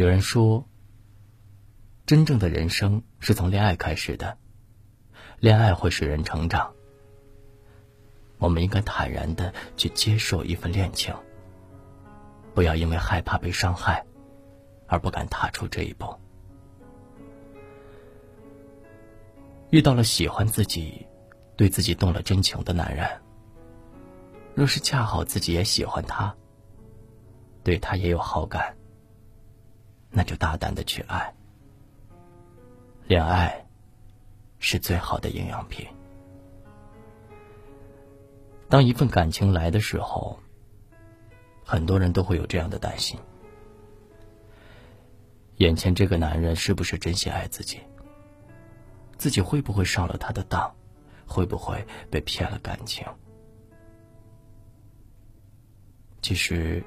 有人说，真正的人生是从恋爱开始的，恋爱会使人成长。我们应该坦然的去接受一份恋情，不要因为害怕被伤害，而不敢踏出这一步。遇到了喜欢自己、对自己动了真情的男人，若是恰好自己也喜欢他，对他也有好感，那就大胆的去爱。恋爱是最好的营养品。当一份感情来的时候，很多人都会有这样的担心：眼前这个男人是不是真心爱自己？自己会不会上了他的当？会不会被骗了感情？其实，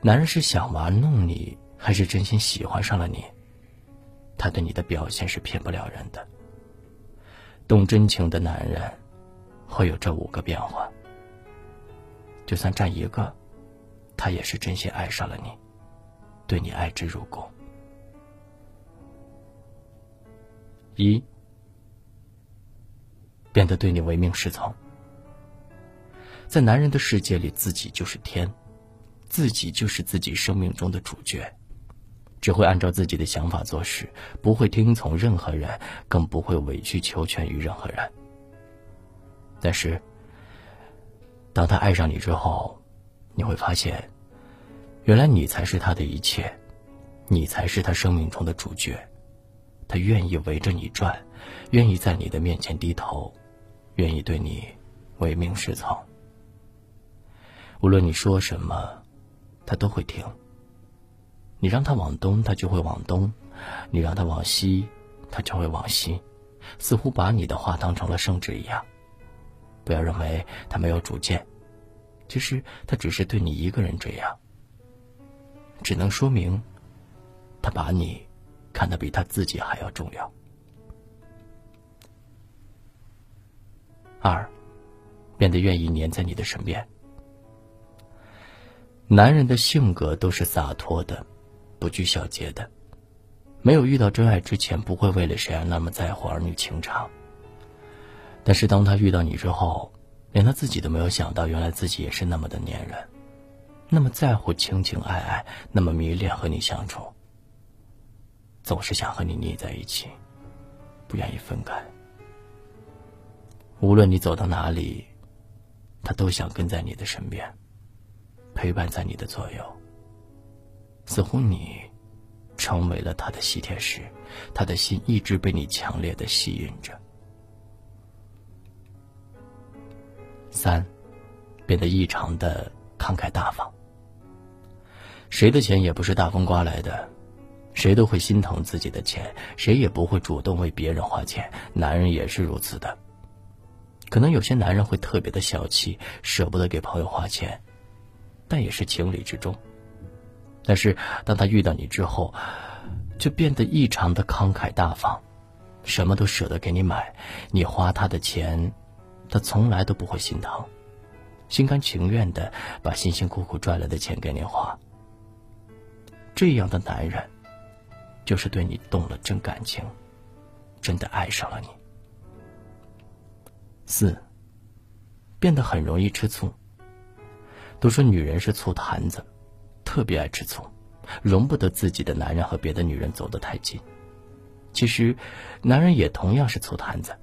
男人是想玩弄你，还是真心喜欢上了你？他对你的表现是骗不了人的。动真情的男人。会有这五个变化，就算占一个，他也是真心爱上了你，对你爱之入骨。一，变得对你唯命是从。在男人的世界里，自己就是天，自己就是自己生命中的主角，只会按照自己的想法做事，不会听从任何人，更不会委曲求全于任何人。但是，当他爱上你之后，你会发现，原来你才是他的一切，你才是他生命中的主角。他愿意围着你转，愿意在你的面前低头，愿意对你唯命是从。无论你说什么，他都会听。你让他往东，他就会往东；你让他往西，他就会往西，似乎把你的话当成了圣旨一样。不要认为他没有主见，其实他只是对你一个人这样，只能说明他把你看得比他自己还要重要。二，变得愿意黏在你的身边。男人的性格都是洒脱的，不拘小节的，没有遇到真爱之前，不会为了谁而那么在乎儿女情长。但是当他遇到你之后，连他自己都没有想到，原来自己也是那么的粘人，那么在乎情情爱爱，那么迷恋和你相处，总是想和你腻在一起，不愿意分开。无论你走到哪里，他都想跟在你的身边，陪伴在你的左右。似乎你成为了他的吸铁石，他的心一直被你强烈的吸引着。三，变得异常的慷慨大方。谁的钱也不是大风刮来的，谁都会心疼自己的钱，谁也不会主动为别人花钱。男人也是如此的。可能有些男人会特别的小气，舍不得给朋友花钱，但也是情理之中。但是当他遇到你之后，就变得异常的慷慨大方，什么都舍得给你买，你花他的钱。他从来都不会心疼，心甘情愿的把辛辛苦苦赚来的钱给你花。这样的男人，就是对你动了真感情，真的爱上了你。四，变得很容易吃醋。都说女人是醋坛子，特别爱吃醋，容不得自己的男人和别的女人走得太近。其实，男人也同样是醋坛子。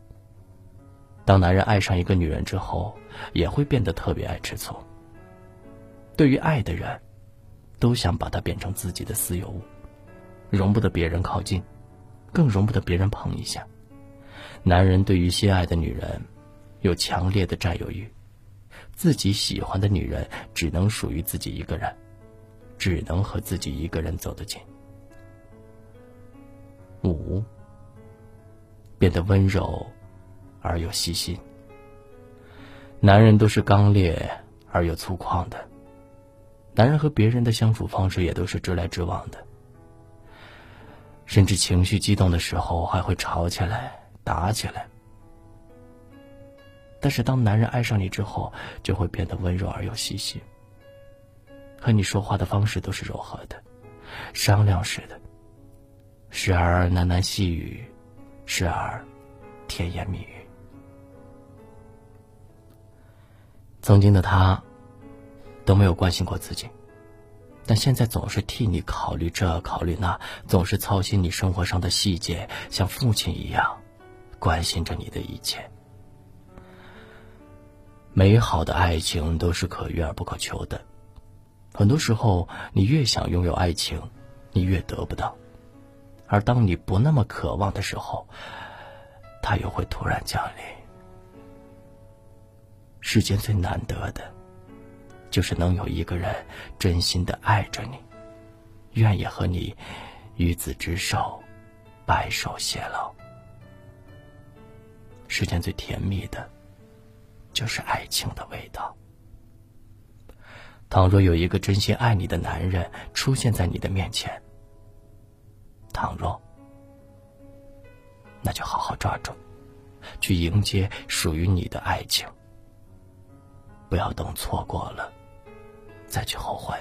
当男人爱上一个女人之后，也会变得特别爱吃醋。对于爱的人，都想把她变成自己的私有物，容不得别人靠近，更容不得别人碰一下。男人对于心爱的女人，有强烈的占有欲，自己喜欢的女人只能属于自己一个人，只能和自己一个人走得近。五，变得温柔。而又细心。男人都是刚烈而又粗犷的，男人和别人的相处方式也都是直来直往的，甚至情绪激动的时候还会吵起来、打起来。但是当男人爱上你之后，就会变得温柔而又细心，和你说话的方式都是柔和的，商量似的，时而喃喃细语，时而甜言蜜语。曾经的他都没有关心过自己，但现在总是替你考虑这考虑那，总是操心你生活上的细节，像父亲一样关心着你的一切。美好的爱情都是可遇而不可求的，很多时候你越想拥有爱情，你越得不到；而当你不那么渴望的时候，它又会突然降临。世间最难得的，就是能有一个人真心的爱着你，愿意和你与子之手，白首偕老。世间最甜蜜的。就是爱情的味道。倘若有一个真心爱你的男人出现在你的面前，倘若，那就好好抓住，去迎接属于你的爱情。不要等错过了，再去后悔。